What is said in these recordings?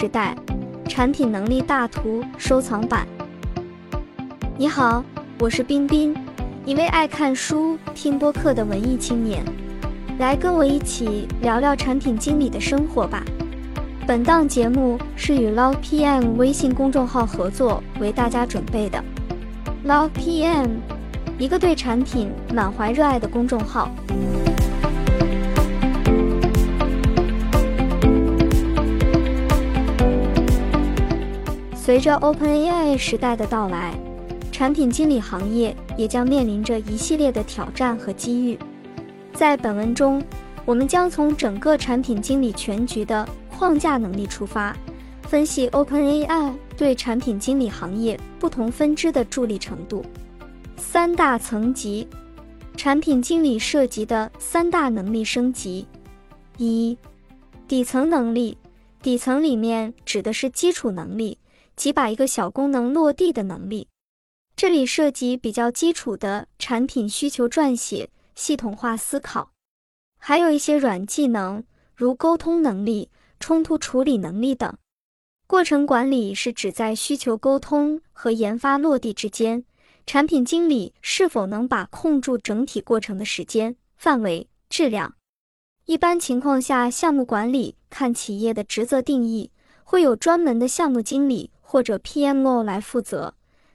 时代，产品能力大图收藏版。你好，我是彬彬，一位爱看书、听播客的文艺青年。来跟我一起聊聊产品经理的生活吧。本档节目是与 Love PM 微信公众号合作为大家准备的。Love PM，一个对产品满怀热爱的公众号。随着 OpenAI 时代的到来，产品经理行业也将面临着一系列的挑战和机遇。在本文中，我们将从整个产品经理全局的框架能力出发，分析 OpenAI 对产品经理行业不同分支的助力程度。三大层级，产品经理涉及的三大能力升级：一、底层能力。底层里面指的是基础能力，即把一个小功能落地的能力。这里涉及比较基础的产品需求撰写。系统化思考，还有一些软技能，如沟通能力、冲突处理能力等。过程管理是指在需求沟通和研发落地之间，产品经理是否能把控住整体过程的时间、范围、质量。一般情况下，项目管理看企业的职责定义，会有专门的项目经理或者 PMO 来负责，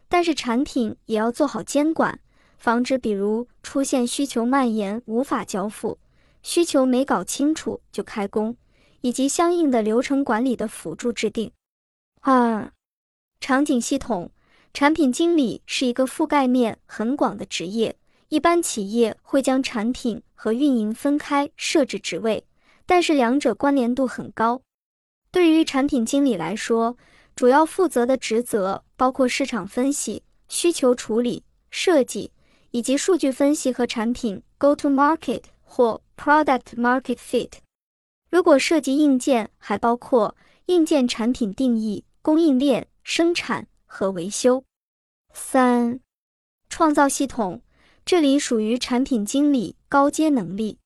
但是产品也要做好监管。防止比如出现需求蔓延无法交付，需求没搞清楚就开工，以及相应的流程管理的辅助制定。二、场景系统产品经理是一个覆盖面很广的职业，一般企业会将产品和运营分开设置职位，但是两者关联度很高。对于产品经理来说，主要负责的职责包括市场分析、需求处理、设计。以及数据分析和产品 go to market 或 product market fit。如果涉及硬件，还包括硬件产品定义、供应链、生产和维修。三、创造系统，这里属于产品经理高阶能力，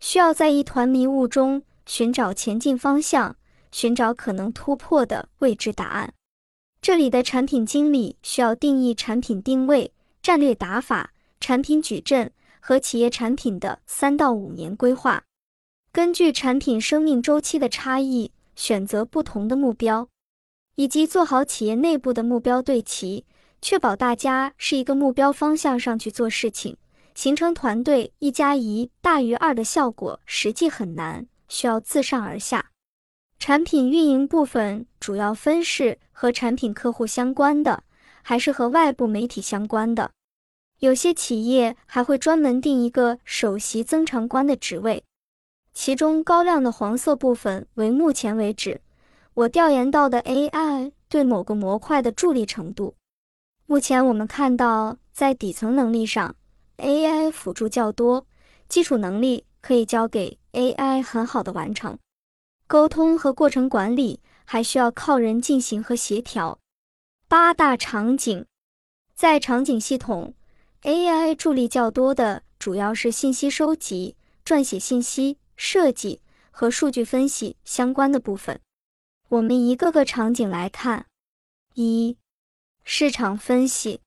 需要在一团迷雾中寻找前进方向，寻找可能突破的未知答案。这里的产品经理需要定义产品定位、战略打法。产品矩阵和企业产品的三到五年规划，根据产品生命周期的差异，选择不同的目标，以及做好企业内部的目标对齐，确保大家是一个目标方向上去做事情，形成团队一加一大于二的效果，实际很难，需要自上而下。产品运营部分主要分是和产品客户相关的，还是和外部媒体相关的。有些企业还会专门定一个首席增长官的职位，其中高亮的黄色部分为目前为止我调研到的 AI 对某个模块的助力程度。目前我们看到，在底层能力上，AI 辅助较多，基础能力可以交给 AI 很好的完成。沟通和过程管理还需要靠人进行和协调。八大场景，在场景系统。AI 助力较多的主要是信息收集、撰写信息、设计和数据分析相关的部分。我们一个个场景来看：一、市场分析。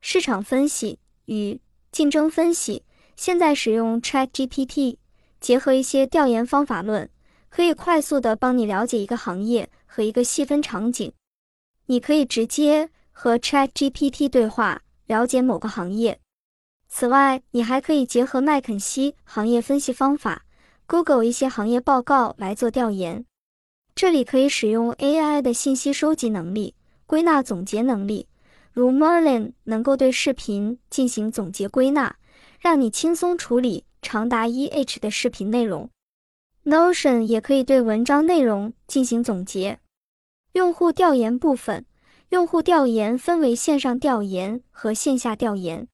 市场分析与竞争分析，现在使用 ChatGPT，结合一些调研方法论，可以快速的帮你了解一个行业和一个细分场景。你可以直接和 ChatGPT 对话。了解某个行业。此外，你还可以结合麦肯锡行业分析方法、Google 一些行业报告来做调研。这里可以使用 AI 的信息收集能力、归纳总结能力，如 Merlin 能够对视频进行总结归纳，让你轻松处理长达一 H 的视频内容。Notion 也可以对文章内容进行总结。用户调研部分。用户调研分为线上调研和线下调研，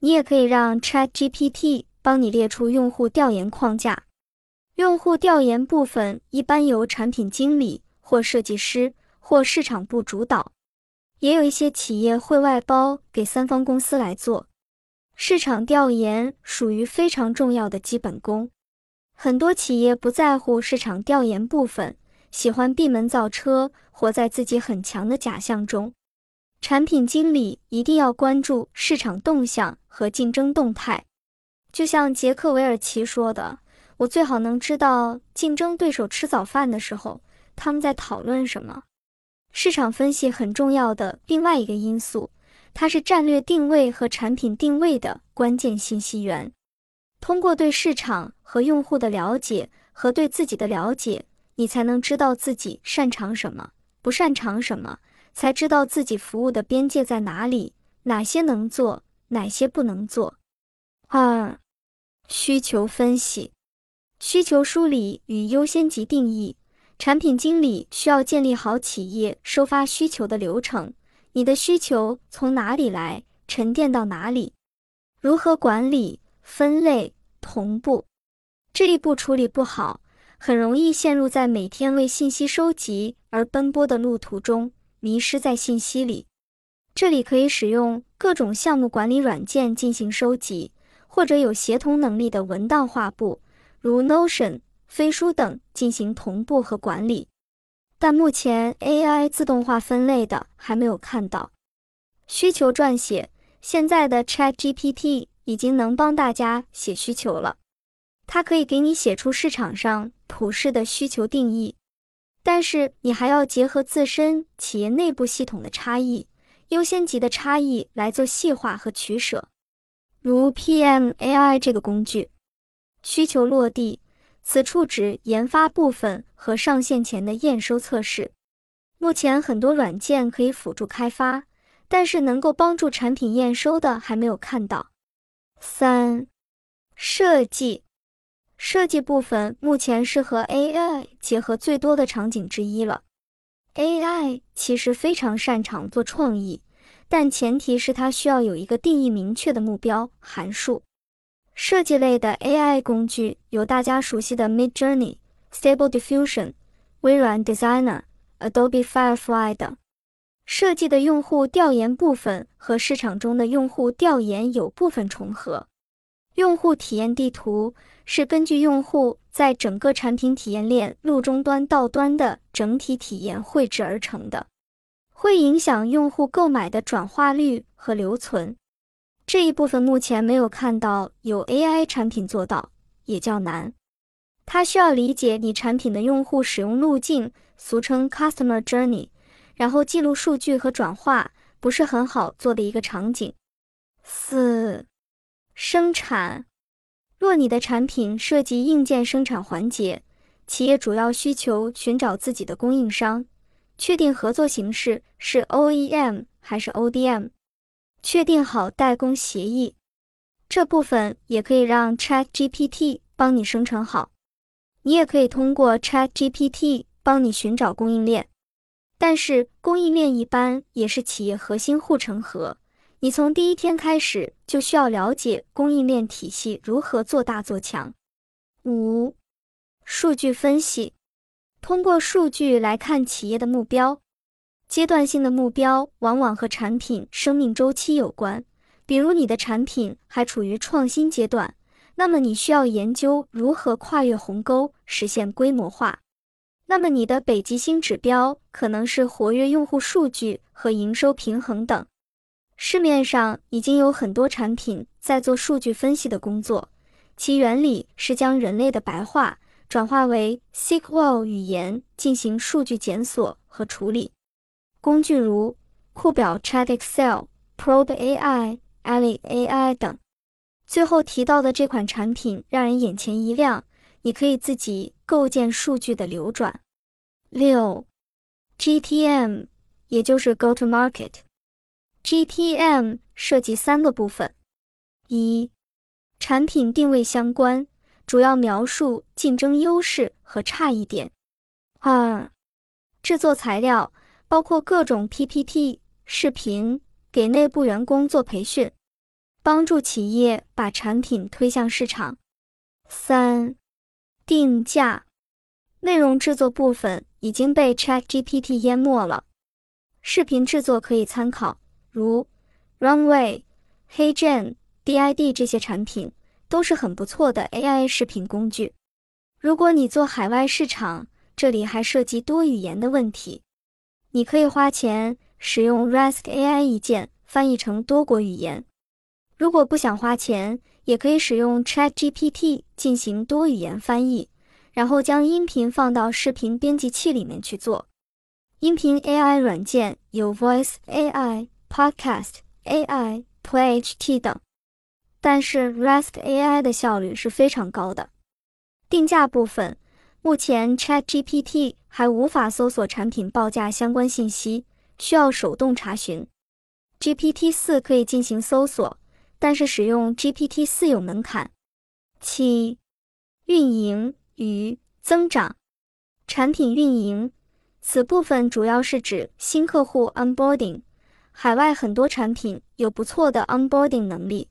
你也可以让 ChatGPT 帮你列出用户调研框架。用户调研部分一般由产品经理或设计师或市场部主导，也有一些企业会外包给三方公司来做。市场调研属于非常重要的基本功，很多企业不在乎市场调研部分，喜欢闭门造车，活在自己很强的假象中。产品经理一定要关注市场动向和竞争动态。就像杰克韦尔奇说的：“我最好能知道竞争对手吃早饭的时候他们在讨论什么。”市场分析很重要的另外一个因素，它是战略定位和产品定位的关键信息源。通过对市场和用户的了解和对自己的了解，你才能知道自己擅长什么，不擅长什么，才知道自己服务的边界在哪里，哪些能做，哪些不能做。二、需求分析、需求梳理与优先级定义。产品经理需要建立好企业收发需求的流程。你的需求从哪里来，沉淀到哪里，如何管理、分类、同步？这一步处理不好，很容易陷入在每天为信息收集而奔波的路途中，迷失在信息里。这里可以使用各种项目管理软件进行收集。或者有协同能力的文档画布，如 Notion、飞书等进行同步和管理。但目前 AI 自动化分类的还没有看到。需求撰写，现在的 ChatGPT 已经能帮大家写需求了，它可以给你写出市场上普世的需求定义。但是你还要结合自身企业内部系统的差异、优先级的差异来做细化和取舍。如 PM AI 这个工具，需求落地，此处指研发部分和上线前的验收测试。目前很多软件可以辅助开发，但是能够帮助产品验收的还没有看到。三、设计，设计部分目前是和 AI 结合最多的场景之一了。AI 其实非常擅长做创意。但前提是它需要有一个定义明确的目标函数。设计类的 AI 工具有大家熟悉的 Midjourney、Stable Diffusion、微软 Designer、Adobe Firefly 等。设计的用户调研部分和市场中的用户调研有部分重合。用户体验地图是根据用户在整个产品体验链路终端到端的整体体验绘制而成的。会影响用户购买的转化率和留存，这一部分目前没有看到有 AI 产品做到，也较难。它需要理解你产品的用户使用路径，俗称 Customer Journey，然后记录数据和转化，不是很好做的一个场景。四、生产。若你的产品涉及硬件生产环节，企业主要需求寻找自己的供应商。确定合作形式是 OEM 还是 ODM，确定好代工协议，这部分也可以让 ChatGPT 帮你生成好。你也可以通过 ChatGPT 帮你寻找供应链，但是供应链一般也是企业核心护城河，你从第一天开始就需要了解供应链体系如何做大做强。五、数据分析。通过数据来看企业的目标，阶段性的目标往往和产品生命周期有关。比如你的产品还处于创新阶段，那么你需要研究如何跨越鸿沟，实现规模化。那么你的北极星指标可能是活跃用户数据和营收平衡等。市面上已经有很多产品在做数据分析的工作，其原理是将人类的白话。转化为 SQL 语言进行数据检索和处理，工具如库表 Chat Excel、Probe AI、Ali AI 等。最后提到的这款产品让人眼前一亮，你可以自己构建数据的流转。六，GTM 也就是 Go to Market。GTM 涉及三个部分：一，产品定位相关。主要描述竞争优势和差异点。二、制作材料包括各种 PPT、视频，给内部员工做培训，帮助企业把产品推向市场。三、定价内容制作部分已经被 ChatGPT 淹没了，视频制作可以参考，如 Runway、HeyGen、DID 这些产品。都是很不错的 AI 视频工具。如果你做海外市场，这里还涉及多语言的问题。你可以花钱使用 Rask AI 一键翻译成多国语言。如果不想花钱，也可以使用 ChatGPT 进行多语言翻译，然后将音频放到视频编辑器里面去做。音频 AI 软件有 Voice AI、Podcast AI、PlayHT 等，但是 Rest AI 的效率是非常高的。定价部分，目前 ChatGPT 还无法搜索产品报价相关信息，需要手动查询。GPT 四可以进行搜索。但是使用 GPT 四有门槛。七、运营与增长产品运营，此部分主要是指新客户 onboarding。海外很多产品有不错的 onboarding 能力，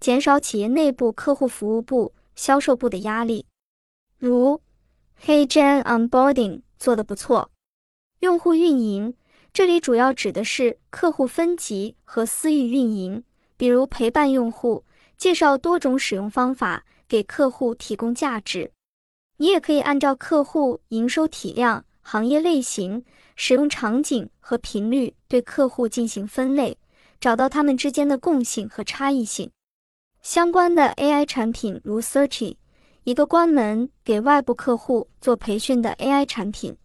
减少企业内部客户服务部、销售部的压力。如 HeyGen onboarding 做得不错。用户运营，这里主要指的是客户分级和私域运营。比如陪伴用户，介绍多种使用方法，给客户提供价值。你也可以按照客户营收体量、行业类型、使用场景和频率对客户进行分类，找到他们之间的共性和差异性。相关的 AI 产品如 Searchy，一个专门给外部客户做培训的 AI 产品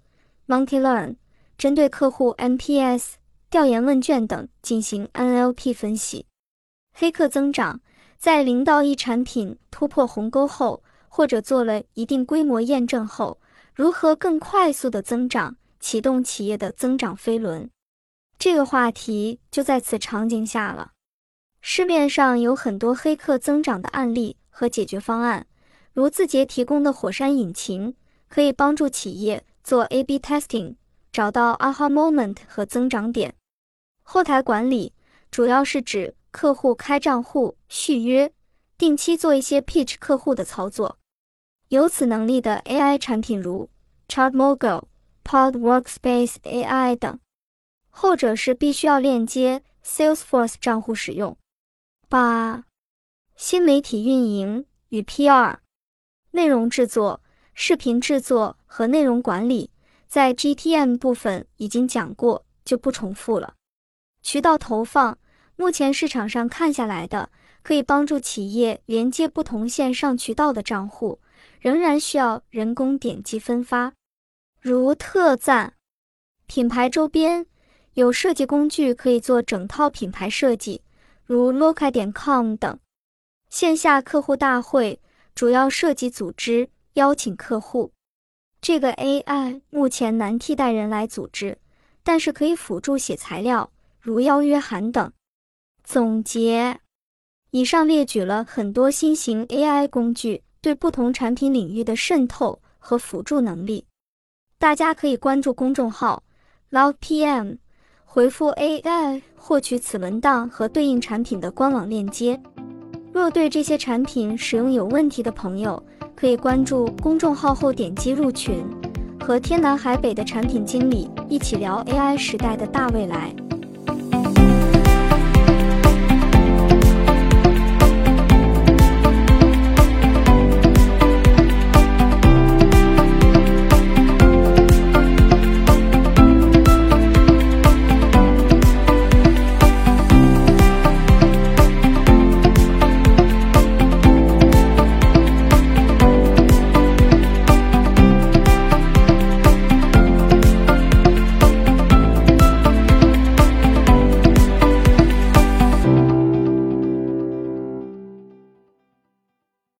；MonkeyLearn，针对客户 NPS 调研问卷等进行 NLP 分析。黑客增长，在零到一产品突破鸿沟后，或者做了一定规模验证后，如何更快速的增长，启动企业的增长飞轮？这个话题就在此场景下了。市面上有很多黑客增长的案例和解决方案，如字节提供的火山引擎，可以帮助企业做 A/B testing，找到 aha moment 和增长点。后台管理主要是指。客户开账户、续约、定期做一些 pitch 客户的操作，有此能力的 AI 产品如 ChartMogo、Pod Workspace AI 等，后者是必须要链接 Salesforce 账户使用。八、新媒体运营与 PR、内容制作、视频制作和内容管理，在 GTM 部分已经讲过，就不重复了。渠道投放。目前市场上看下来的，可以帮助企业连接不同线上渠道的账户，仍然需要人工点击分发。如特赞、品牌周边有设计工具可以做整套品牌设计，如 Loka 点 com 等。线下客户大会主要涉及组织邀请客户，这个 AI 目前难替代人来组织，但是可以辅助写材料，如邀约函等。总结，以上列举了很多新型 AI 工具对不同产品领域的渗透和辅助能力。大家可以关注公众号 LovePM，回复 AI 获取此文档和对应产品的官网链接。若对这些产品使用有问题的朋友，可以关注公众号后点击入群，和天南海北的产品经理一起聊 AI 时代的大未来。